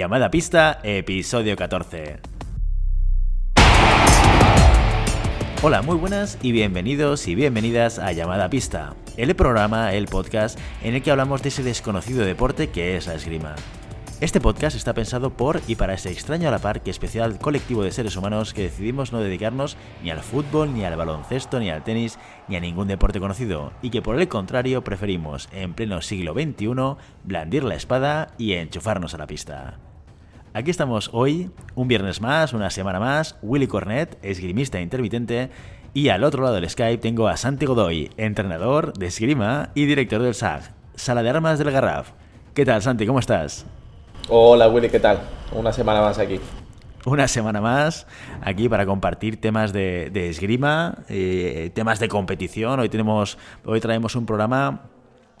Llamada Pista, episodio 14. Hola, muy buenas y bienvenidos y bienvenidas a Llamada Pista, el programa, el podcast en el que hablamos de ese desconocido deporte que es la esgrima. Este podcast está pensado por y para ese extraño a la par que especial colectivo de seres humanos que decidimos no dedicarnos ni al fútbol, ni al baloncesto, ni al tenis, ni a ningún deporte conocido, y que por el contrario preferimos, en pleno siglo XXI, blandir la espada y enchufarnos a la pista. Aquí estamos hoy, un viernes más, una semana más, Willy Cornet, esgrimista intermitente, y al otro lado del Skype tengo a Santi Godoy, entrenador de esgrima y director del SAG, Sala de Armas del Garraf. ¿Qué tal, Santi? ¿Cómo estás? Hola Willy, ¿qué tal? Una semana más aquí. Una semana más aquí para compartir temas de, esgrima, eh, temas de competición. Hoy tenemos, hoy traemos un programa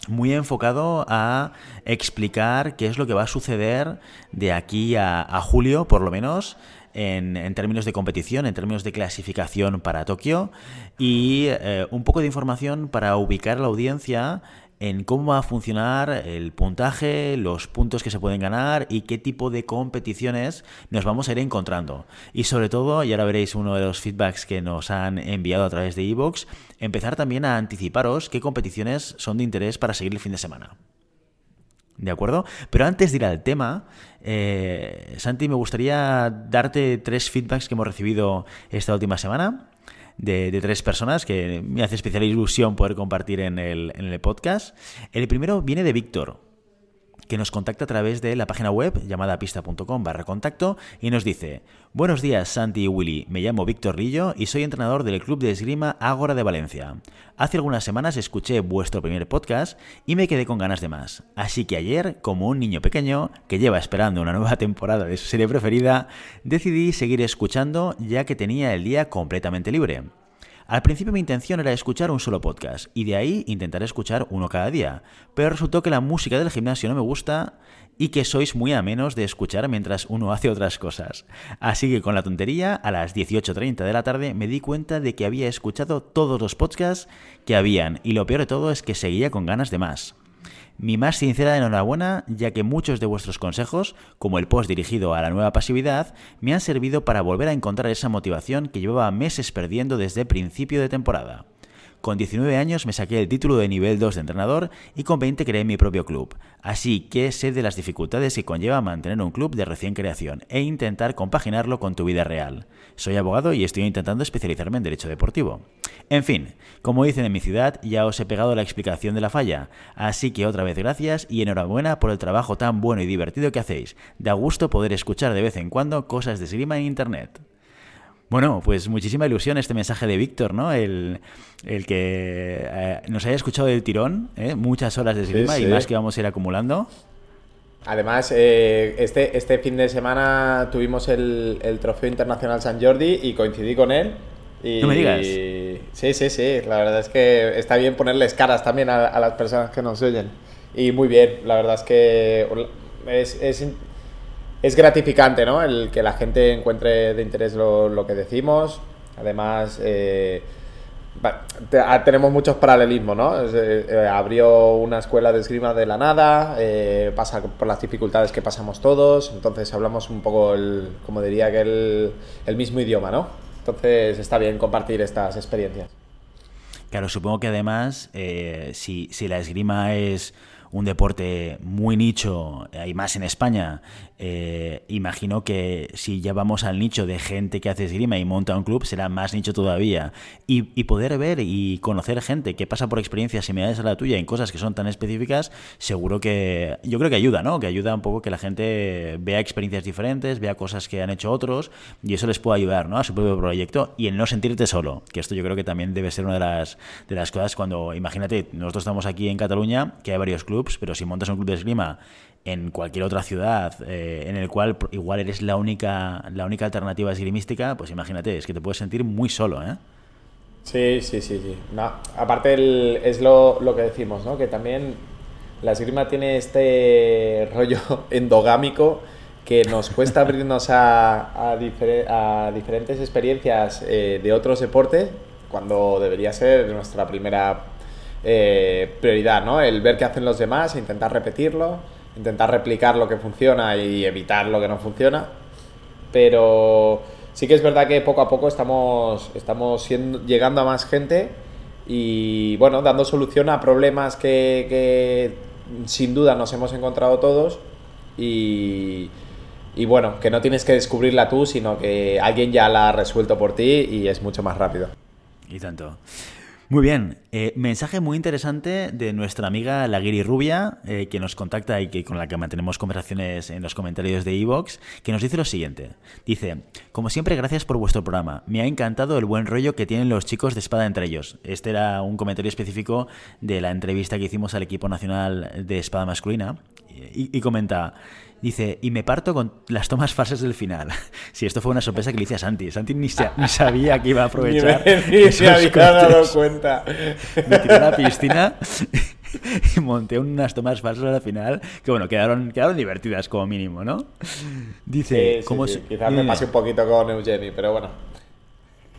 muy enfocado a explicar qué es lo que va a suceder de aquí a, julio, por lo menos, en, términos de competición, en términos de clasificación para Tokio. Y eh, un poco de información para ubicar a la audiencia en cómo va a funcionar el puntaje, los puntos que se pueden ganar y qué tipo de competiciones nos vamos a ir encontrando. Y sobre todo, y ahora veréis uno de los feedbacks que nos han enviado a través de iVoox, empezar también a anticiparos qué competiciones son de interés para seguir el fin de semana. ¿De acuerdo? Pero antes de ir al tema, eh, Santi, me gustaría darte tres feedbacks que hemos recibido esta última semana de, tres personas que me hace especial ilusión poder compartir en el, en el podcast. El primero viene de Víctor que nos contacta a través de la página web llamada pista.com barra contacto y nos dice Buenos días Santi y Willy, me llamo Víctor Lillo y soy entrenador del Club de Esgrima Ágora de Valencia. Hace algunas semanas escuché vuestro primer podcast y me quedé con ganas de más. Así que ayer, como un niño pequeño que lleva esperando una nueva temporada de su serie preferida, decidí seguir escuchando ya que tenía el día completamente libre. Al principio mi intención era escuchar un solo podcast y de ahí intentar escuchar uno cada día, pero resultó que la música del gimnasio no me gusta y que sois muy amenos de escuchar mientras uno hace otras cosas. Así que con la tontería, a las 18.30 de la tarde me di cuenta de que había escuchado todos los podcasts que habían y lo peor de todo es que seguía con ganas de más. Mi más sincera enhorabuena, ya que muchos de vuestros consejos, como el post dirigido a la nueva pasividad, me han servido para volver a encontrar esa motivación que llevaba meses perdiendo desde principio de temporada. Con 19 años me saqué el título de nivel 2 de entrenador y con 20 creé mi propio club. Así que sé de las dificultades que conlleva mantener un club de recién creación e intentar compaginarlo con tu vida real. Soy abogado y estoy intentando especializarme en derecho deportivo. En fin, como dicen en mi ciudad, ya os he pegado la explicación de la falla. Así que otra vez gracias y enhorabuena por el trabajo tan bueno y divertido que hacéis. Da gusto poder escuchar de vez en cuando cosas de esgrima en internet. Bueno, pues muchísima ilusión este mensaje de Víctor, ¿no? El, el que eh, nos haya escuchado del tirón, ¿eh? muchas horas de esgrima y más que vamos a ir acumulando. Además, eh, este, este fin de semana tuvimos el, Trofeo Internacional San Jordi y coincidí con él. Y, no me digas. sí, sí, sí. La verdad es que está bien ponerles caras también a, las personas que nos oyen. Y muy bien, la verdad es que es, es es gratificante, ¿no? El que la gente encuentre de interés lo, que decimos. Además, eh, ah, tenemos muchos paralelismos, ¿no? Eh, abrió una escuela de esgrima de la nada, eh, pasa por las dificultades que pasamos todos, entonces hablamos un poco, el, como diría que el, mismo idioma, ¿no? Entonces está bien compartir estas experiencias. Claro, supongo que además, si la esgrima es un deporte muy nicho, hay más en España, eh, imagino que si ya vamos al nicho de gente que hace esgrima y monta un club, será más nicho todavía. Y, poder ver y conocer gente que pasa por experiencias similares a la tuya en cosas que son tan específicas, seguro que yo creo que ayuda, ¿no? Que ayuda un poco que la gente vea experiencias diferentes, vea cosas que han hecho otros y eso les puede ayudar, ¿no? A su propio proyecto y en no sentirte solo, que esto yo creo que también debe ser una de las, de las cosas cuando, imagínate, nosotros estamos aquí en Cataluña, que hay varios clubs, pero si montas un club de esgrima en cualquier otra ciudad eh, en el cual igual eres la única, la única alternativa esgrimística, pues imagínate, es que te puedes sentir muy solo, ¿eh? Sí, sí, sí, sí. aparte es lo, que decimos, ¿no? Que también la esgrima tiene este rollo endogámico que nos cuesta abrirnos a, a, diferentes experiencias eh, de otros deportes cuando debería ser nuestra primera eh, prioridad, ¿no? El ver qué hacen los demás, e intentar repetirlo intentar replicar lo que funciona y evitar lo que no funciona. Pero sí que es verdad que poco a poco estamos, estamos siendo, llegando a más gente y bueno, dando solución a problemas que, que sin duda nos hemos encontrado todos y, y bueno, que no tienes que descubrirla tú, sino que alguien ya la ha resuelto por ti y es mucho más rápido. Y tanto. Muy bien, eh, mensaje muy interesante de nuestra amiga La Guiri Rubia, eh, que nos contacta y que con la que mantenemos conversaciones en los comentarios de Evox, que nos dice lo siguiente. Dice, como siempre, gracias por vuestro programa. Me ha encantado el buen rollo que tienen los chicos de espada entre ellos. Este era un comentario específico de la entrevista que hicimos al equipo nacional de espada masculina. Y, y comenta... Dice, y me parto con las tomas falsas del final. Si esto fue una sorpresa que le hice a Santi. Santi ni, sabía que iba a aprovechar. ni, se había dado cuenta. Me tiré a la piscina y monté unas tomas falsas al final que, bueno, quedaron, quedaron divertidas como mínimo, ¿no? Dice, ¿cómo Quizás me pasé un poquito con Eugeni, pero bueno.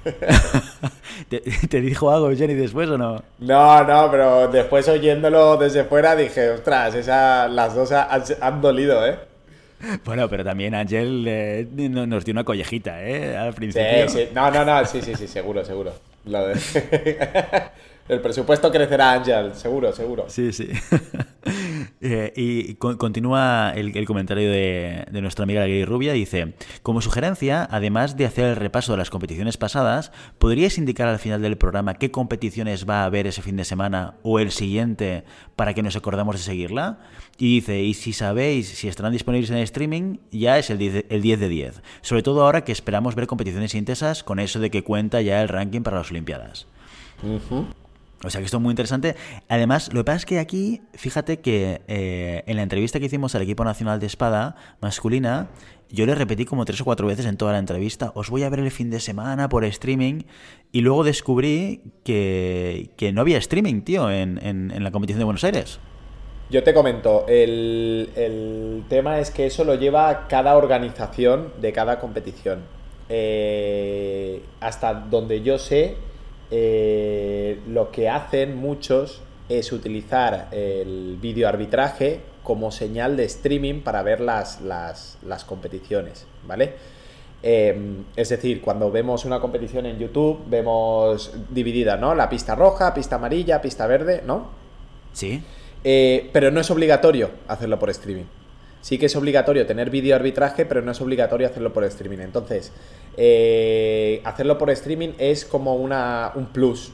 ¿Te, dijo algo Eugeni después o no? No, no, pero después oyéndolo desde fuera dije, ostras, esa, las dos han dolido, ¿eh? Bueno, pero también Ángel eh, nos dio una collejita, ¿eh? Al principio. Sí, sí. No, no, no, sí, sí, sí, seguro, seguro. El presupuesto crecerá, Ángel, seguro, seguro. Sí, sí. Eh, y continúa el, comentario de, nuestra amiga la Rubia. Dice, como sugerencia, además de hacer el repaso de las competiciones pasadas, ¿podríais indicar al final del programa qué competiciones va a haber ese fin de semana o el siguiente para que nos acordamos de seguirla? Y dice, y si sabéis si estarán disponibles en streaming, ya es el 10, el 10 de 10. Sobre todo ahora que esperamos ver competiciones intensas con eso de que cuenta ya el ranking para las Olimpiadas. O sea que esto es muy interesante. Además, lo que pasa es que aquí, fíjate que eh, en la entrevista que hicimos al equipo nacional de espada masculina, yo le repetí como tres o cuatro veces en toda la entrevista, os voy a ver el fin de semana por streaming, y luego descubrí que, no había streaming, tío, en, en, la competición de Buenos Aires. Yo te comento, el, el, tema es que eso lo lleva cada organización de cada competición. Eh, hasta donde yo sé, eh, lo que hacen muchos es utilizar el vídeo arbitraje como señal de streaming para ver las, las, competiciones, ¿vale? Em, es decir, cuando vemos una competición en YouTube, vemos dividida, ¿no? La pista roja, pista amarilla, pista verde, ¿no? Sí. Eh, pero no es obligatorio hacerlo por streaming. Sí que es obligatorio tener vídeo arbitraje, pero no es obligatorio hacerlo por streaming. Entonces, eh, hacerlo por streaming es como una, un plus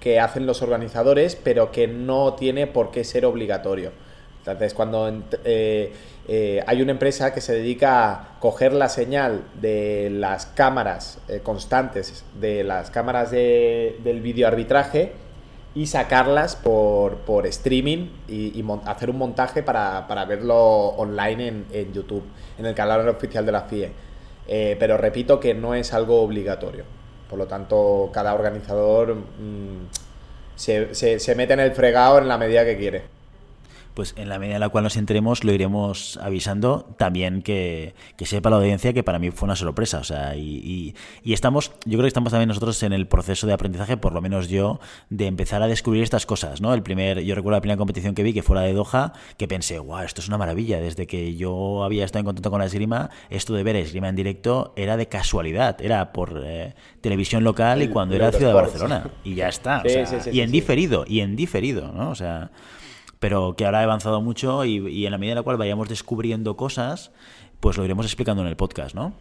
que hacen los organizadores, pero que no tiene por qué ser obligatorio. Entonces, cuando eh, eh, hay una empresa que se dedica a coger la señal de las cámaras constantes, de las cámaras del vídeo arbitraje, y sacarlas por, por streaming y, hacer un montaje para, verlo online en, en, YouTube, en el canal oficial de la FIE. Eh, pero repito que no es algo obligatorio. Por lo tanto, cada organizador mm, se, se mete en el fregado en la medida que quiere pues en la medida en la cual nos entremos lo iremos avisando. También que, sepa la audiencia que para mí fue una sorpresa. O sea, y, estamos, yo creo que estamos también nosotros en el proceso de aprendizaje, por lo menos yo, de empezar a descubrir estas cosas, ¿no? El primer, yo recuerdo la primera competición que vi, que fue la de Doha, que pensé, wow, esto es una maravilla. Desde que yo había estado en contacto con la esgrima, esto de ver esgrima en directo era de casualidad, era por eh, televisión local y cuando era Ciudad de Barcelona. Y ya está. y en diferido, y en diferido, ¿no? O sea pero que ahora ha avanzado mucho y, en la medida en la cual vayamos descubriendo cosas, pues lo iremos explicando en el podcast, ¿no?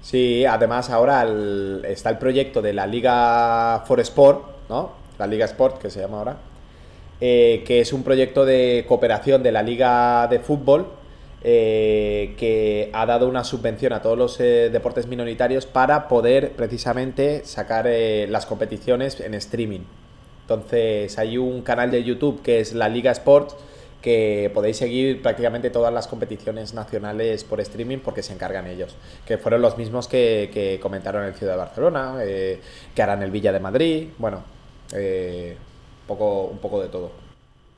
Sí, además ahora está el proyecto de la Liga for Sport, ¿no? La Liga Sport, que se llama ahora, eh, que es un proyecto de cooperación de la Liga de Fútbol eh, que ha dado una subvención a todos los eh, deportes minoritarios para poder precisamente sacar las competiciones en streaming. Entonces hay un canal de YouTube que es la Liga Sports que podéis seguir prácticamente todas las competiciones nacionales por streaming porque se encargan ellos, que fueron los mismos que, comentaron en Ciudad de Barcelona, eh, que harán el Villa de Madrid, bueno, eh, poco, un poco de todo.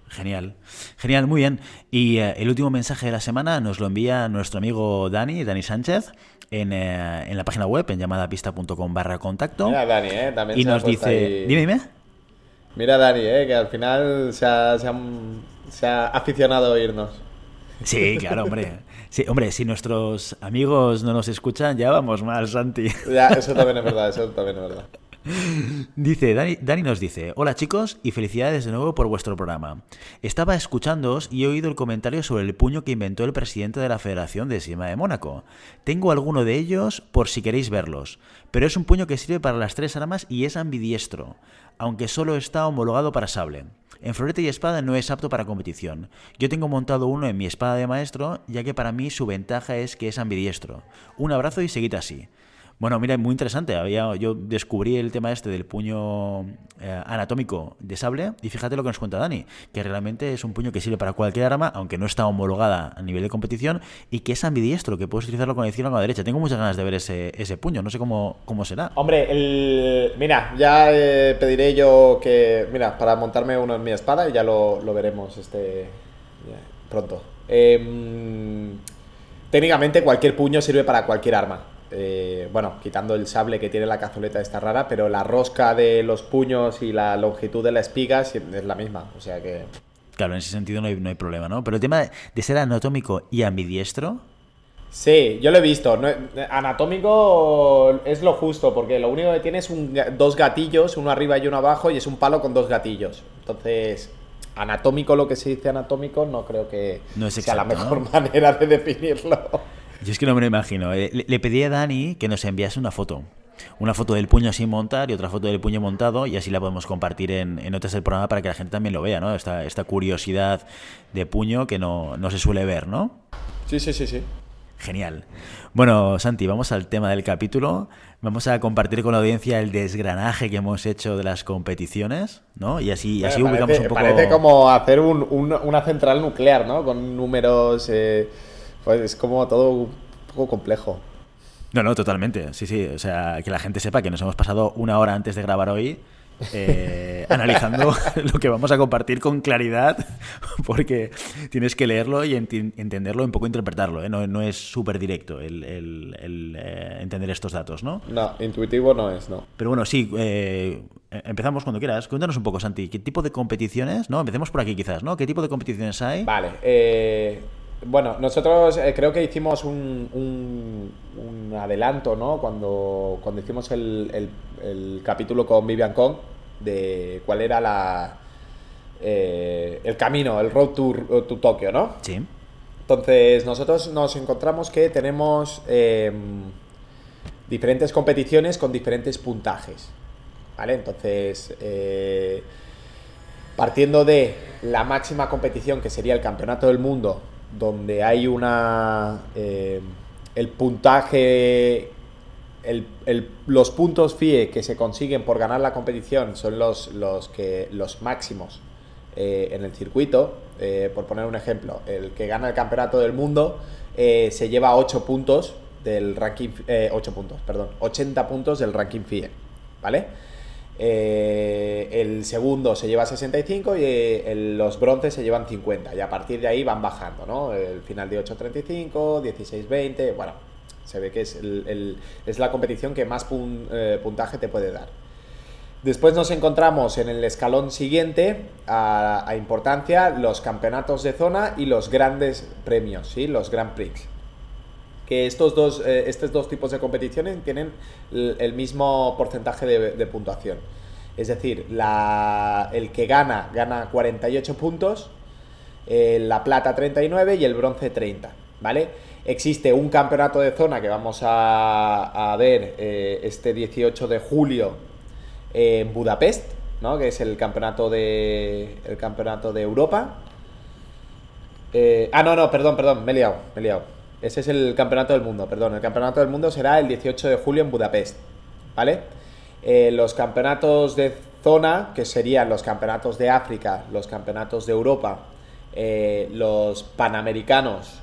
Genial, genial, muy bien. Y eh, el último mensaje de la semana nos lo envía nuestro amigo Dani, Dani Sánchez, en, en la página web, en llamadapista.com barra contacto. Mira, Dani, ¿eh? También y nos dice, dime, dime. Mira Dani, eh, que al final se ha, aficionado a oírnos. Sí, claro, hombre. Sí, hombre, si nuestros amigos no nos escuchan, ya vamos mal, Santi. Ya, eso también es verdad, eso también es verdad. Dice, Dani, nos dice, hola chicos y felicidades de nuevo por vuestro programa. Estaba escuchándoos y he oído el comentario sobre el puño que inventó el presidente de la Federación de Esgrima de Mónaco. Tengo alguno de ellos por si queréis verlos, pero es un puño que sirve para las tres armas y es ambidiestro, aunque solo está homologado para sable. En florete y espada no es apto para competición. Yo tengo montado uno en mi espada de maestro, ya que para mí su ventaja es que es ambidiestro. Un abrazo y seguid así. Bueno, mira, muy interesante. Había, yo descubrí el tema este del puño eh, anatómico de sable y fíjate lo que nos cuenta Dani, que realmente es un puño que sirve para cualquier arma, aunque no está homologada a nivel de competición y que es ambidiestro, que puedes utilizarlo con la izquierda o con la derecha. Tengo muchas ganas de ver ese, ese puño, no sé cómo, cómo será. Hombre, el, mira, ya eh, pediré yo que, mira, para montarme uno en mi espada y ya lo, lo veremos este pronto. Em, técnicamente cualquier puño sirve para cualquier arma. Eh, bueno, quitando el sable que tiene la cazoleta esta rara, pero la rosca de los puños y la longitud de la espiga es la misma, o sea que... Claro, en ese sentido no hay, no hay problema, ¿no? Pero el tema de ser anatómico y ambidiestro... Sí, yo lo he visto. anatómico es lo justo, porque lo único que tiene es dos gatillos, uno arriba y uno abajo, y es un palo con dos gatillos. Entonces, anatómico, lo que se dice anatómico, no creo que sea la mejor manera de definirlo. Yo es que no me lo imagino. Eh, le, pedí a Dani que nos enviase una foto. Una foto del puño sin montar y otra foto del puño montado y así la podemos compartir en, en notas del programa para que la gente también lo vea, ¿no? Esta, esta curiosidad de puño que no, no se suele ver, ¿no? Sí, sí, sí, sí. Genial. Bueno, Santi, vamos al tema del capítulo. Vamos a compartir con la audiencia el desgranaje que hemos hecho de las competiciones, ¿no? Y así, así ubicamos un poco. Parece como hacer un, una central nuclear, ¿no? Con números. Eh pues es como todo un poco complejo. No, no, totalmente. Sí, sí. O sea, que la gente sepa que nos hemos pasado una hora antes de grabar hoy eh, analizando lo que vamos a compartir con claridad, porque tienes que leerlo y entenderlo y un poco interpretarlo. ¿eh? No, es súper directo el, eh, entender estos datos, ¿no? No, intuitivo no es, no. Pero bueno, sí, empezamos cuando quieras. Cuéntanos un poco, Santi, ¿qué tipo de competiciones? ¿no? Empecemos por aquí quizás, ¿no? ¿Qué tipo de competiciones hay? Vale, eh bueno, nosotros eh, creo que hicimos un, un, adelanto, ¿no? Cuando, cuando hicimos el, el, capítulo con Vivian Kong de cuál era la, eh, el camino, el road to, to Tokio, ¿no? Sí. Entonces, nosotros nos encontramos que tenemos em, diferentes competiciones con diferentes puntajes, ¿vale? Entonces, eh, partiendo de la máxima competición que sería el Campeonato del Mundo donde hay una... Eh, el puntaje, los puntos FIE que se consiguen por ganar la competición son los, los, que, los máximos eh, en el circuito. Eh, por poner un ejemplo, el que gana el campeonato del mundo se lleva 8 puntos del ranking... 8 puntos, perdón, 80 puntos del ranking FIE, ¿vale? Eh, el segundo se lleva 65 y eh, los bronces se llevan 50. Y a partir de ahí van bajando, ¿no? El final de 8.35, 16.20, bueno, se ve que es, es la competición que más eh, puntaje te puede dar. Después nos encontramos en el escalón siguiente a, a, importancia los campeonatos de zona y los grandes premios, ¿sí? los Grand Prix que estos dos, eh, estos dos tipos de competiciones tienen el, mismo porcentaje de, puntuación. Es decir, la, el que gana gana 48 puntos, eh, la plata 39 y el bronce 30, ¿vale? Existe un campeonato de zona que vamos a, ver eh, este 18 de julio en Budapest, ¿no? Que es el campeonato de, el campeonato de Europa. ah, no, no, perdón, perdón, me he liado, me he liado. Ese es el campeonato del mundo, perdón. El campeonato del mundo será el 18 de julio en Budapest. ¿Vale? Eh, los campeonatos de zona, que serían los campeonatos de África, los campeonatos de Europa, eh, los panamericanos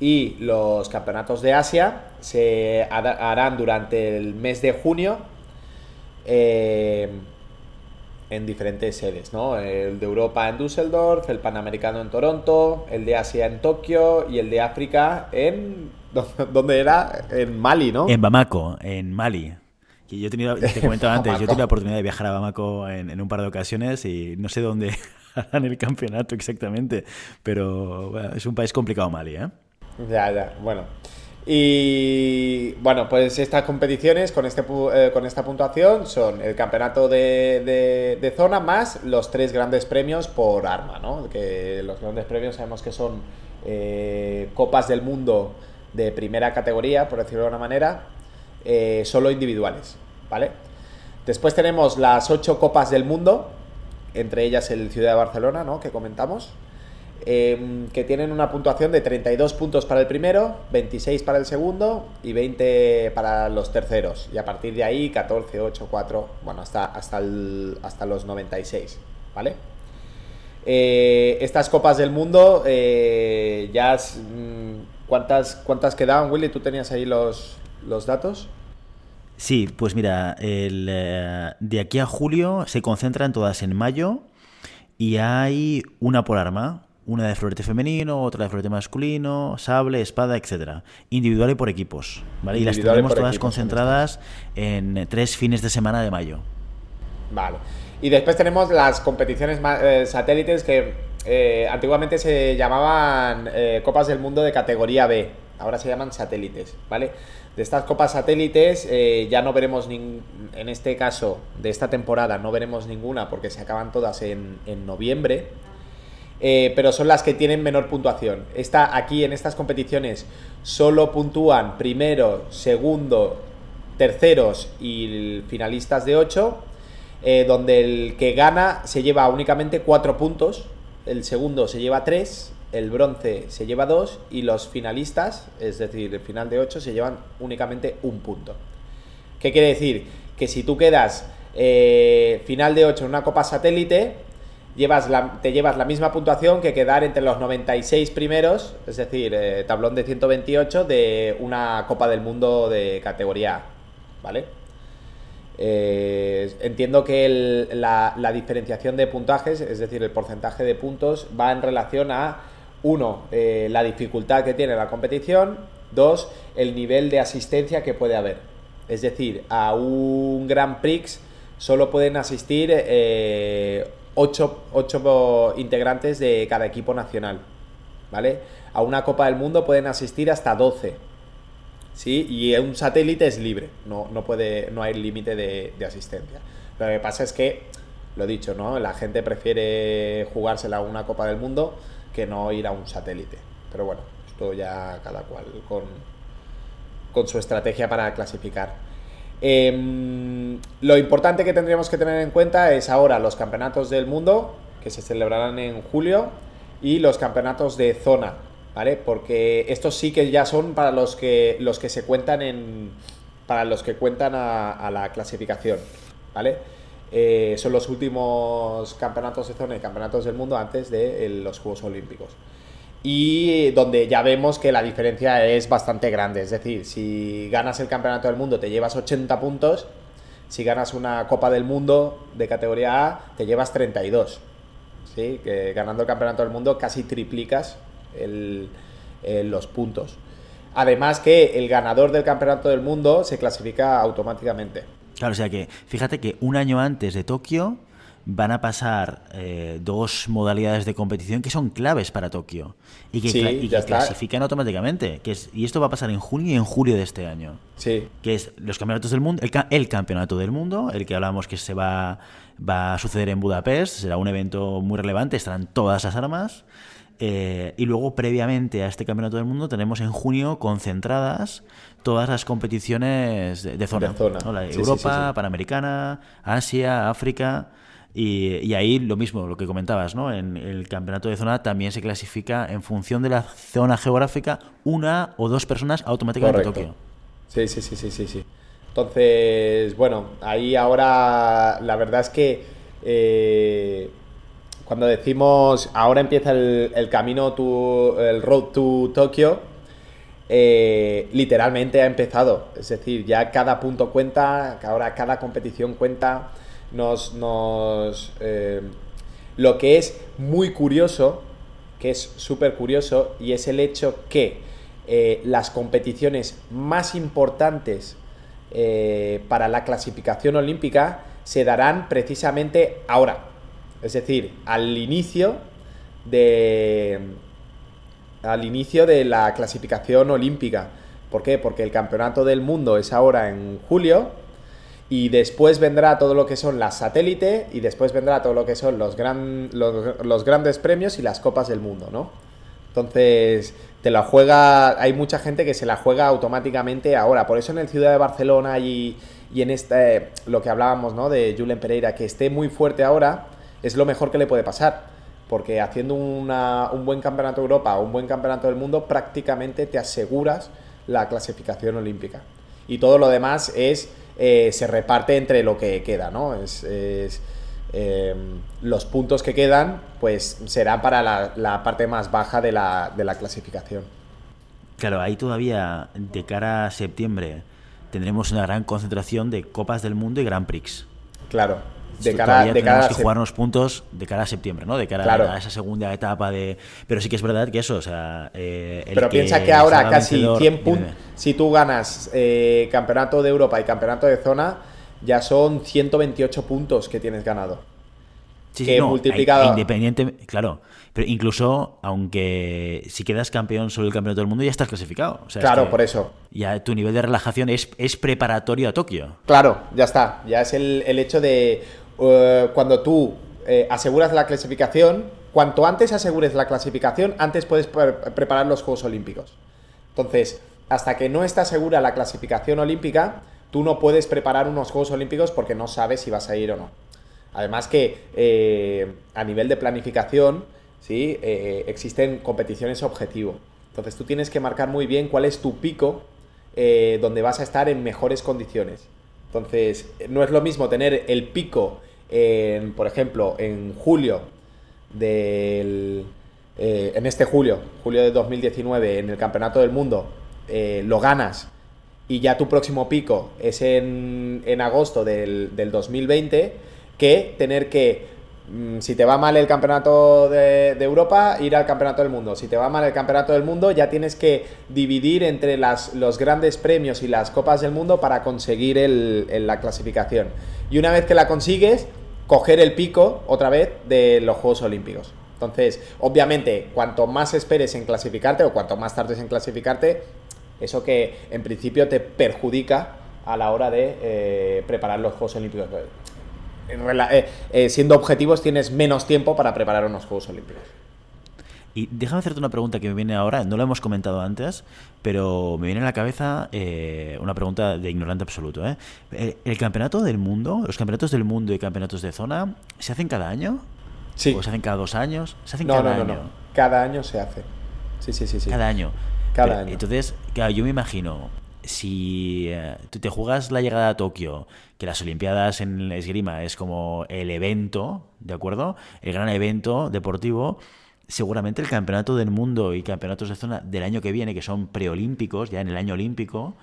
y los campeonatos de Asia, se harán durante el mes de junio. Eh, en diferentes sedes, ¿no? El de Europa en Düsseldorf, el Panamericano en Toronto, el de Asia en Tokio y el de África en... ¿Dónde era? En Mali, ¿no? En Bamako, en Mali. yo he tenido, te comentaba antes, yo he tenido la oportunidad de viajar a Bamako en, un par de ocasiones y no sé dónde en el campeonato exactamente. Pero es un país complicado Mali, ¿eh? Ya, ya, bueno. Y bueno, pues estas competiciones con, este, eh, con esta puntuación son el campeonato de, zona más los tres grandes premios por arma, ¿no? Que los grandes premios sabemos que son eh, copas del mundo de primera categoría, por decirlo de una manera, eh, solo individuales, ¿vale? Después tenemos las ocho copas del mundo, entre ellas el Ciudad de Barcelona, ¿no? Que comentamos. Em, que tienen una puntuación de 32 puntos para el primero, 26 para el segundo y 20 para los terceros. Y a partir de ahí, 14, 8, 4, bueno, hasta, hasta, hasta los 96, ¿vale? Eh, estas copas del mundo, eh, ya... Mm, ¿cuántas, ¿Cuántas quedaban, Willy? ¿Tú tenías ahí los, los datos? Sí, pues mira, el, eh, de aquí a julio se concentran todas en mayo y hay una por arma, una de florete femenino, otra de florete masculino, sable, espada, etcétera. Individual y por equipos. ¿vale? Y las tenemos todas concentradas en tres fines de semana de mayo. Vale. Y después tenemos las competiciones eh, satélites que eh, antiguamente se llamaban eh, Copas del Mundo de categoría B. Ahora se llaman satélites, ¿vale? De estas copas satélites ya no veremos, en este caso, de esta temporada, no veremos ninguna porque se acaban todas en, en noviembre, eh, pero son las que tienen menor puntuación. Esta, aquí en estas competiciones solo puntúan primero, segundo, terceros y finalistas de 8, eh, donde el que gana se lleva únicamente 4 puntos, el segundo se lleva 3, el bronce se lleva 2 y los finalistas, es decir, el final de 8, se llevan únicamente un punto. ¿Qué quiere decir? Que si tú quedas eh, final de 8 en una copa satélite, llevas te llevas la misma puntuación que quedar entre los 96 primeros, es decir, eh, tablón de 128 de una Copa del Mundo de categoría A, ¿vale? Eh, entiendo que la, diferenciación de puntajes, es decir, el porcentaje de puntos, va en relación a, uno, eh, la dificultad que tiene la competición, dos, el nivel de asistencia que puede haber. Es decir, a un Grand Prix solo pueden asistir ocho, integrantes de cada equipo nacional, ¿vale? A una Copa del Mundo pueden asistir hasta 12, ¿sí? Y un satélite es libre, no, no, puede, no hay límite de, asistencia. Lo que pasa es que, lo dicho, ¿no? La gente prefiere jugársela a una Copa del Mundo que no ir a un satélite. Pero bueno, esto ya cada cual con, con su estrategia para clasificar. Em, lo importante que tendríamos que tener en cuenta es ahora los campeonatos del mundo, que se celebrarán en julio, y los campeonatos de zona, ¿vale? Porque estos sí que ya son para los que, los que se cuentan en. para los que cuentan a, la clasificación, ¿vale? Eh, son los últimos campeonatos de zona y campeonatos del mundo antes de los Juegos Olímpicos y donde ya vemos que la diferencia es bastante grande. Es decir, si ganas el Campeonato del Mundo te llevas 80 puntos, si ganas una Copa del Mundo de categoría A te llevas 32. ¿sí? Que ganando el Campeonato del Mundo casi triplicas los puntos. Además que el ganador del Campeonato del Mundo se clasifica automáticamente. Claro, o sea que fíjate que un año antes de Tokio van a pasar eh, dos modalidades de competición que son claves para Tokio y que, clasifican automáticamente. Que es, y esto va a pasar en junio y en julio de este año. Sí. Que es los campeonatos del mundo, el, campeonato del mundo, el que hablamos que se va, va a suceder en Budapest, será un evento muy relevante, estarán todas las armas. Eh, y luego, previamente a este campeonato del mundo, tenemos en junio concentradas todas las competiciones de, zona. Europa, Panamericana, Asia, África. Y, ahí lo mismo, lo que comentabas, ¿no? En el campeonato de zona también se clasifica en función de la zona geográfica una o dos personas automáticamente a Tokio. Sí, sí, sí, sí, sí, sí. Entonces, bueno, ahí ahora la verdad es que eh, cuando decimos ahora empieza el, camino, tu, el road to Tokio, eh, literalmente ha empezado. Es decir, ya cada punto cuenta, ahora cada competición cuenta nos... nos eh, lo que es muy curioso, que es súper curioso, y es el hecho que eh, las competiciones más importantes eh, para la clasificación olímpica se darán precisamente ahora. Es decir, al inicio de. Al inicio de la clasificación olímpica. ¿Por qué? Porque el campeonato del mundo es ahora en julio. Y después vendrá todo lo que son las satélite. Y después vendrá todo lo que son los, gran, los, los grandes premios y las copas del mundo, ¿no? Entonces, te la juega. Hay mucha gente que se la juega automáticamente ahora. Por eso en el Ciudad de Barcelona y, y en este, lo que hablábamos, ¿no? De Julen Pereira, que esté muy fuerte ahora, es lo mejor que le puede pasar. Porque haciendo una, un buen campeonato de Europa un buen campeonato del mundo, prácticamente te aseguras la clasificación olímpica. Y todo lo demás es. Eh, se reparte entre lo que queda, ¿no? Es. es eh, los puntos que quedan, pues serán para la, la parte más baja de la, de la clasificación. Claro, ahí todavía, de cara a septiembre, tendremos una gran concentración de Copas del Mundo y Grand Prix. Claro, de cara, de cara que jugarnos puntos de cara a septiembre, ¿no? De cara Claro. a esa segunda etapa de... Pero sí que es verdad que eso, o sea... eh, el Pero piensa que ahora casi vencedor- 100 dime, puntos, si tú ganas eh, campeonato de Europa y campeonato de zona, ya son 128 puntos que tienes ganado. Sí, que sí, no, multiplicado- Independiente, claro. Pero incluso, aunque si quedas campeón sobre el campeonato del mundo, ya estás clasificado. O sea, es claro, que por eso. Ya tu nivel de relajación es, es preparatorio a Tokio. Claro, ya está. Ya es el, el hecho de eh, cuando tú eh, aseguras la clasificación, cuanto antes asegures la clasificación, antes puedes pre- preparar los Juegos Olímpicos. Entonces, hasta que no está segura la clasificación olímpica, tú no puedes preparar unos Juegos Olímpicos porque no sabes si vas a ir o no. Además que eh, a nivel de planificación, ¿sí? Existen competiciones objetivo. Entonces tú tienes que marcar muy bien cuál es tu pico donde vas a estar en mejores condiciones. Entonces, no es lo mismo tener el pico, en, por ejemplo, en julio del... eh, en este julio, julio de 2019, en el Campeonato del Mundo, eh, lo ganas y ya tu próximo pico es en, en agosto del, del 2020, que tener que, mm, si te va mal el campeonato de, Europa, ir al campeonato del mundo. Si te va mal el campeonato del mundo, ya tienes que dividir entre las, los grandes premios y las copas del mundo para conseguir el- la clasificación. Y una vez que la consigues, coger el pico otra vez de los Juegos Olímpicos. Entonces, obviamente, cuanto más esperes en clasificarte o cuanto más tardes en clasificarte, eso que en principio te perjudica a la hora de eh, preparar los Juegos Olímpicos. Eh, eh, siendo objetivos, tienes menos tiempo para preparar unos Juegos Olímpicos. Y déjame hacerte una pregunta que me viene ahora, no lo hemos comentado antes, pero me viene a la cabeza eh, una pregunta de ignorante absoluto. ¿eh? ¿El, el campeonato del mundo, los campeonatos del mundo y campeonatos de zona, se hacen cada año? Sí. ¿O se hacen cada dos años? ¿Se hacen No, cada no, no, año? no. Cada año se hace. Sí, sí, sí, sí. Cada año. Cada Pero, año. Entonces, claro, yo me imagino, si eh, tú te juegas la llegada a Tokio, que las Olimpiadas en esgrima es como el evento, ¿de acuerdo? El gran evento deportivo. Seguramente el campeonato del mundo y campeonatos de zona del año que viene, que son preolímpicos, ya en el año olímpico,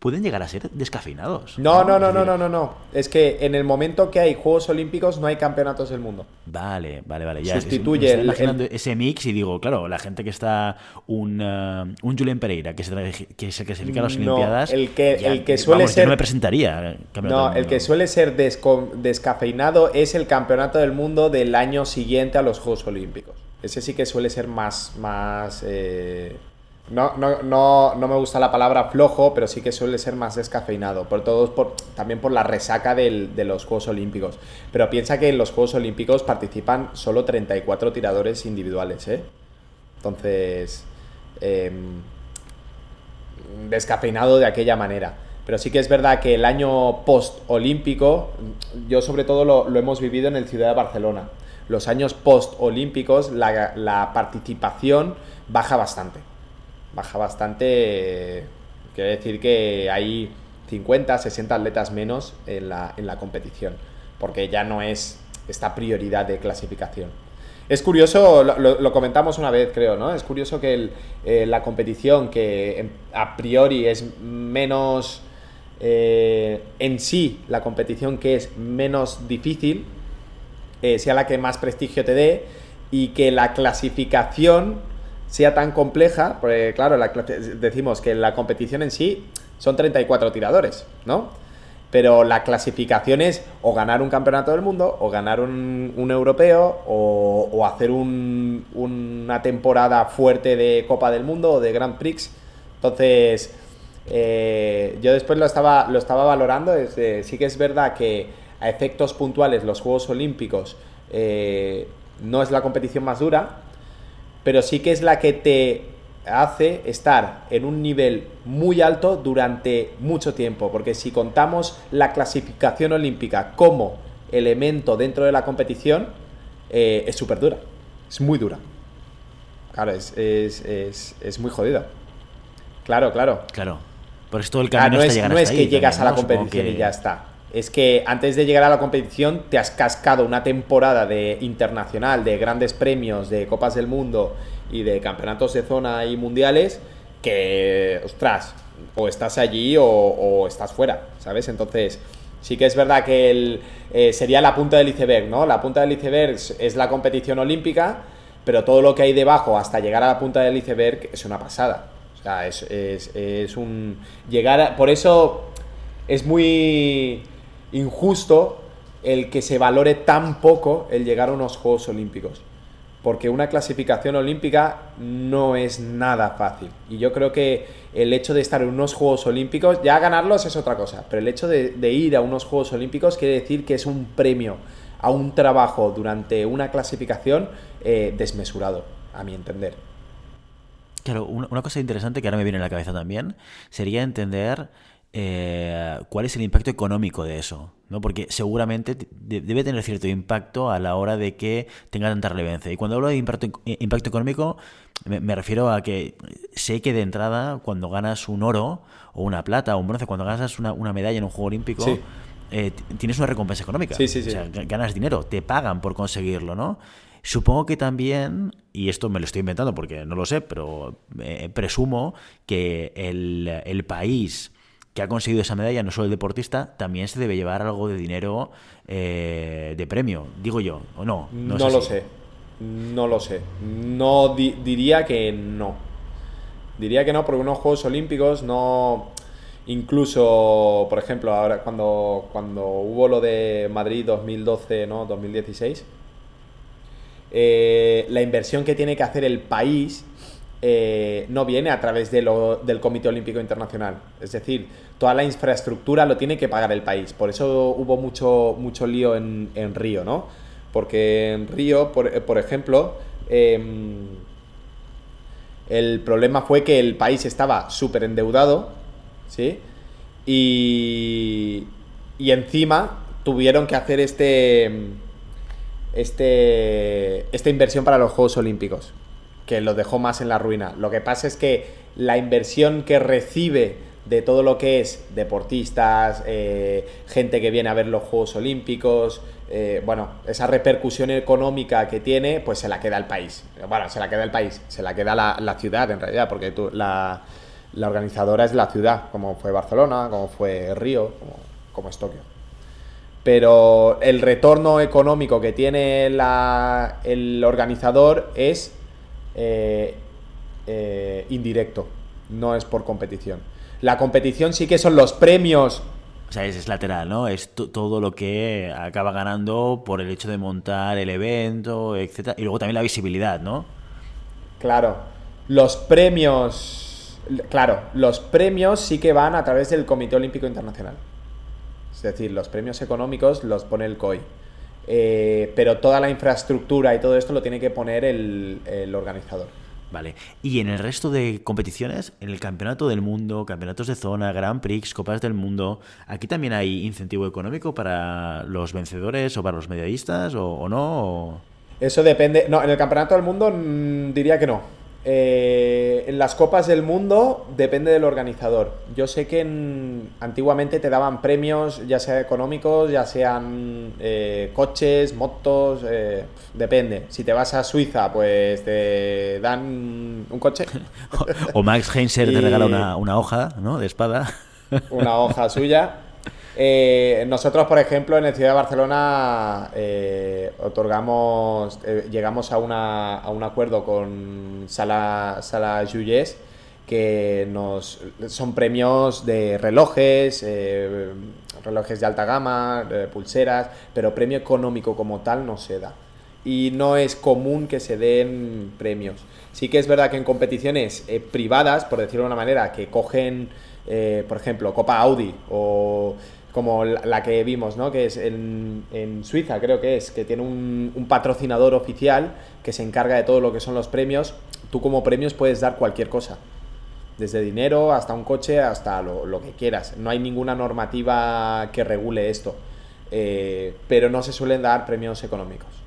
pueden llegar a ser descafeinados. No, no, no, Es no, no, no, no. Es que en el momento que hay Juegos Olímpicos no hay campeonatos del mundo. Vale, vale, vale. Ya, Sustituye estoy el- ese mix y digo, claro, la gente que está un, eh, un Julen Pereira que se, trae- que se clasifica a las No, Olimpiadas. el que- ya, el que suele vamos, yo ser- no me presentaría. No, el que suele ser desco- descafeinado es el campeonato del mundo del año siguiente a los Juegos Olímpicos. Ese sí que suele ser más. más eh, no, no, no, no me gusta la palabra flojo, pero sí que suele ser más descafeinado. Por todos, por, también por la resaca del- de los Juegos Olímpicos. Pero piensa que en los Juegos Olímpicos participan solo 34 tiradores individuales, ¿eh? Entonces. em, descafeinado de aquella manera. Pero sí que es verdad que el año post-olímpico, yo sobre todo lo, lo hemos vivido en el Ciudad de Barcelona. Los años post-olímpicos, la, participación baja bastante. Baja bastante. Quiere decir que hay 50, 60 atletas menos en la, en la competición. Porque ya no es esta prioridad de clasificación. Es curioso, lo, comentamos una vez, creo, ¿no? Es curioso que eh, la competición, que a priori es menos. eh, en sí, la competición que es menos difícil, eh, sea la que más prestigio te dé y que la clasificación sea tan compleja, porque claro, la cla- decimos que la competición en sí son 34 tiradores, ¿no? pero la clasificación es o ganar un campeonato del mundo, o ganar un, europeo, o, hacer una temporada fuerte de Copa del Mundo o de Grand Prix. Entonces, eh, yo después lo estaba, lo estaba valorando. sí que es verdad que a efectos puntuales los Juegos Olímpicos eh, no es la competición más dura, pero sí que es la que te hace estar en un nivel muy alto durante mucho tiempo, porque si contamos la clasificación olímpica como elemento dentro de la competición, eh, es súper dura, es muy dura. Claro, es, es, muy jodida. Claro, claro. Claro. Por esto el camino no es, no es que llegas a la competición y ya está. Es que antes de llegar a la competición te has cascado una temporada de internacional, de grandes premios, de Copas del Mundo y de campeonatos de zona y mundiales que, ostras, o estás allí o, estás fuera, ¿sabes? Entonces, sí que es verdad que el, eh, sería la punta del iceberg, ¿no? La punta del iceberg es la competición olímpica, pero todo lo que hay debajo hasta llegar a la punta del iceberg es una pasada. O sea, es, es, un... Llegar Por eso es muy injusto el que se valore tan poco el llegar a unos Juegos Olímpicos porque una clasificación olímpica no es nada fácil. Y yo creo que el hecho de estar en unos Juegos Olímpicos, ya ganarlos es otra cosa, pero el hecho de, ir a unos Juegos Olímpicos quiere decir que es un premio a un trabajo durante una clasificación eh, desmesurado, a mi entender. Claro, una cosa interesante que ahora me viene a la cabeza también sería entender eh, cuál es el impacto económico de eso, ¿no? Porque seguramente debe tener cierto impacto a la hora de que tenga tanta relevancia. Y cuando hablo de impacto, eh, impacto económico, me, refiero a que sé que de entrada, cuando ganas un oro o una plata o un bronce, cuando ganas una, medalla en un juego olímpico, eh, tienes una recompensa económica. Sí, sí, o sea, ganas dinero, te pagan por conseguirlo, ¿no? Supongo que también, y esto me lo estoy inventando porque no lo sé, pero presumo que el, el país que ha conseguido esa medalla, no solo el deportista, también se debe llevar algo de dinero eh, de premio, digo yo, ¿o no? No, lo sé, no lo sé. No diría que no. Diría que no, porque unos Juegos Olímpicos no... Incluso, por ejemplo, ahora cuando, cuando hubo lo de Madrid 2012, ¿no? 2016, eh, la inversión que tiene que hacer el país eh, no viene a través del Comité Olímpico Internacional. Es decir, toda la infraestructura lo tiene que pagar el país. Por eso hubo mucho, mucho lío en, Río, ¿no? Porque en Río, por, eh, ejemplo, em, el problema fue que el país estaba súper endeudado, ¿sí? Y, y encima tuvieron que hacer este, este, esta inversión para los Juegos Olímpicos que lo dejó más en la ruina. Lo que pasa es que la inversión que recibe de todo lo que es deportistas, eh, gente que viene a ver los Juegos Olímpicos, eh, bueno, esa repercusión económica que tiene, pues se la queda el país. Bueno, se la queda el país, se la queda la, ciudad en realidad, porque tú, la, organizadora es la ciudad, como fue Barcelona, como fue Río, como, como es Tokio. Pero el retorno económico que tiene el organizador es eh, eh, indirecto, no es por competición. La competición sí que son los premios. O sea, es, lateral, ¿no? Es todo lo que acaba ganando por el hecho de montar el evento, etcétera. Y luego también la visibilidad, ¿no? Claro. Los premios. Claro, los premios sí que van a través del Comité Olímpico Internacional. Es decir, los premios económicos los pone el COI. Eh, pero toda la infraestructura y todo esto lo tiene que poner el, organizador. Vale. Y en el resto de competiciones, en el Campeonato del Mundo, Campeonatos de Zona, Grand Prix, Copas del Mundo, ¿aquí también hay incentivo económico para los vencedores o para los medallistas o, no? Eso depende. No, en el Campeonato del Mundo mm, diría que no. Eh, en las copas del mundo depende del organizador. Yo sé que antiguamente te daban premios, ya sea económicos, ya sean eh, coches, motos, eh, depende. Si te vas a Suiza, pues te dan un coche. o Max Heinzer te regala una, una hoja ¿no? de espada. una hoja suya. Eh, nosotros, por ejemplo, en el Ciudad de Barcelona eh, otorgamos, eh, llegamos a, un acuerdo con Sala, Sala que nos son premios de relojes, relojes de alta gama, pulseras, pero premio económico como tal no se da. Y no es común que se den premios. Sí que es verdad que en competiciones privadas, por decirlo de una manera, que cogen, por ejemplo, Copa Audi o como la que vimos, ¿no? Que es en, en Suiza, creo que es, que tiene un, un, patrocinador oficial que se encarga de todo lo que son los premios. Tú como premios puedes dar cualquier cosa desde dinero hasta un coche, hasta lo, que quieras. No hay ninguna normativa que regule esto, eh, pero no se suelen dar premios económicos.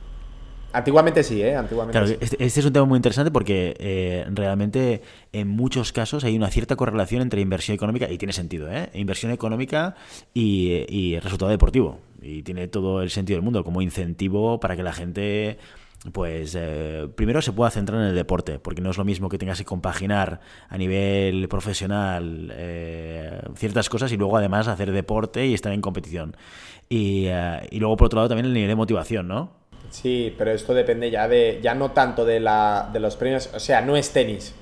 Antiguamente sí, ¿eh? Antiguamente claro, Este, este, es un tema muy interesante porque eh, realmente en muchos casos hay una cierta correlación entre inversión económica, y tiene sentido, ¿eh? Inversión económica y, y resultado deportivo. Y tiene todo el sentido del mundo como incentivo para que la gente pues eh, primero se pueda centrar en el deporte, porque no es lo mismo que tengas que compaginar a nivel profesional eh, ciertas cosas y luego además hacer deporte y estar en competición. Y, eh, y, luego por otro lado también el nivel de motivación, ¿no? Sí, pero esto depende ya de, ya no tanto de, la, de los premios, o sea, no es tenis,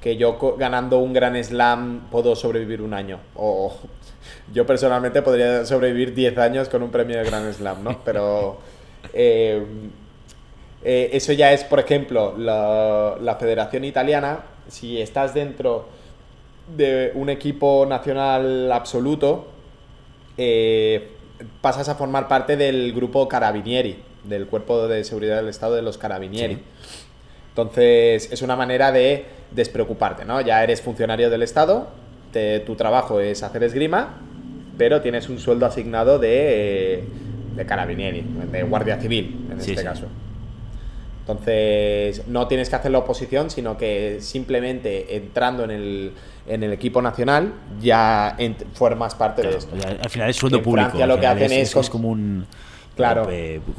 que yo ganando un gran slam puedo sobrevivir un año, o yo personalmente podría sobrevivir 10 años con un premio de gran slam, ¿no? Pero... Eh, eso ya es, por ejemplo, la, Federación Italiana. Si estás dentro de un equipo nacional absoluto, eh, pasas a formar parte del grupo Carabinieri, del Cuerpo de Seguridad del Estado de los Carabinieri. Entonces, es una manera de despreocuparte, ¿no? Ya eres funcionario del Estado, tu trabajo es hacer esgrima, pero tienes un sueldo asignado de, de Carabinieri, de Guardia Civil, en este caso. Entonces, no tienes que hacer la oposición, sino que simplemente entrando en el, en el equipo nacional ya formas parte de esto. Al final es sueldo público. Francia lo que hacen es, como un claro.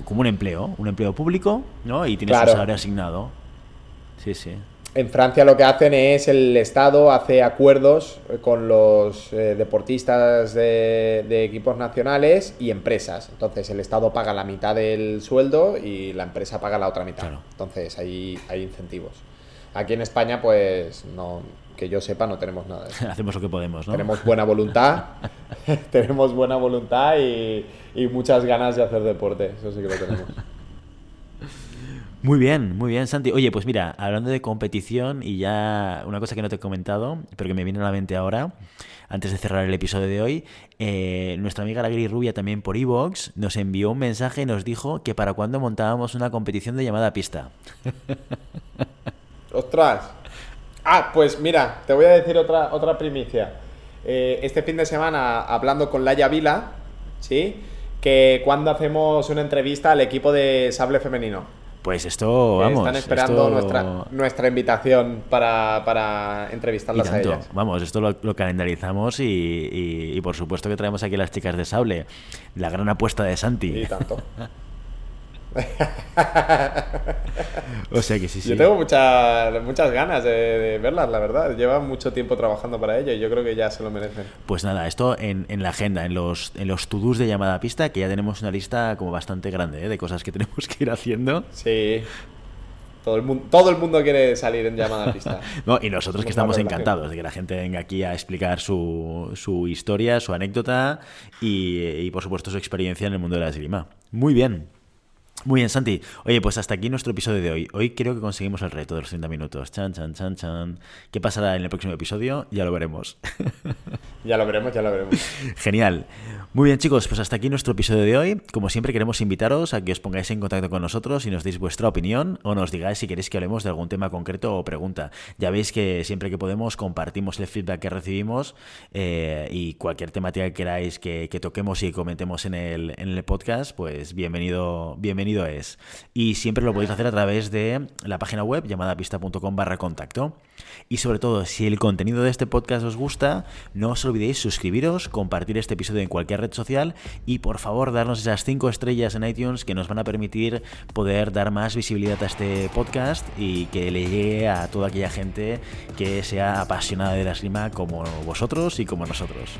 como un empleo, un empleo público, ¿no? Y tienes un salario asignado. Sí, sí. En Francia lo que hacen es el Estado hace acuerdos eh, con los eh, deportistas de, equipos nacionales y empresas. Entonces el Estado paga la mitad del sueldo y la empresa paga la otra mitad. Entonces ahí hay incentivos. Aquí en España, pues no, que yo sepa, no tenemos nada. Hacemos lo que podemos, ¿no? Tenemos buena voluntad, tenemos buena voluntad y, y muchas ganas de hacer deporte. Eso sí que lo tenemos. Muy bien, muy bien, Santi. Oye, pues mira, hablando de competición y ya una cosa que no te he comentado, pero que me viene a la mente ahora, antes de cerrar el episodio de hoy, eh, nuestra amiga la Gris Rubia también por Evox nos envió un mensaje y nos dijo que para cuando montábamos una competición de llamada a pista. ¡Ostras! Ah, pues mira, te voy a decir otra, otra primicia. Eh, este fin de semana, hablando con Laia Vila, ¿sí? Que cuando hacemos una entrevista al equipo de sable femenino. Pues esto, vamos. Están esperando nuestra, nuestra invitación para, para entrevistarlas a ellas. Vamos, esto lo, calendarizamos y, y, por supuesto que traemos aquí a las chicas de Sable. La gran apuesta de Santi. Y tanto. o sea que sí, sí. Yo tengo muchas, muchas ganas de, verlas, la verdad. Llevan mucho tiempo trabajando para ello y yo creo que ya se lo merecen. Pues nada, esto en, en la agenda, en los, en los to-dos de llamada a pista, que ya tenemos una lista como bastante grande ¿eh? de cosas que tenemos que ir haciendo. Sí. Todo el, mundo, todo el mundo quiere salir en llamada a pista. no, y nosotros que estamos encantados de que la gente venga aquí a explicar su, su historia, su anécdota y, y, por supuesto, su experiencia en el mundo de la esgrima. Muy bien. Muy bien, Santi. Oye, pues hasta aquí nuestro episodio de hoy. Hoy creo que conseguimos el reto de los 30 minutos. Chan, chan, chan, chan. ¿Qué pasará en el próximo episodio? Ya lo veremos. ya lo veremos, ya lo veremos. Genial. Muy bien, chicos, pues hasta aquí nuestro episodio de hoy. Como siempre, queremos invitaros a que os pongáis en contacto con nosotros y nos deis vuestra opinión o nos digáis si queréis que hablemos de algún tema concreto o pregunta. Ya veis que siempre que podemos compartimos el feedback que recibimos eh, y cualquier temática que queráis que, toquemos y comentemos en el, en el podcast, pues bienvenido, bienvenido es. Y siempre lo podéis hacer a través de la página web llamada pista.com barra contacto. Y sobre todo, si el contenido de este podcast os gusta, no os olvidéis suscribiros, compartir este episodio en cualquier red social y por favor darnos esas 5 estrellas en iTunes que nos van a permitir poder dar más visibilidad a este podcast y que le llegue a toda aquella gente que sea apasionada de la esgrima como vosotros y como nosotros.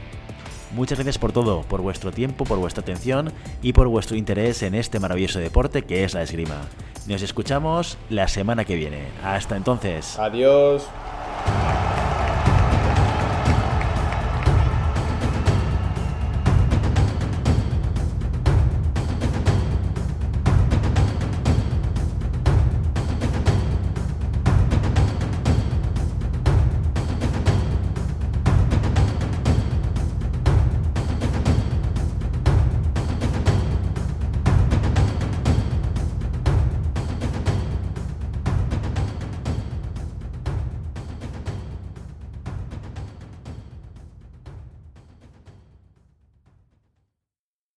Muchas gracias por todo, por vuestro tiempo, por vuestra atención y por vuestro interés en este maravilloso deporte que es la esgrima. Nos escuchamos la semana que viene. Hasta entonces. Adiós.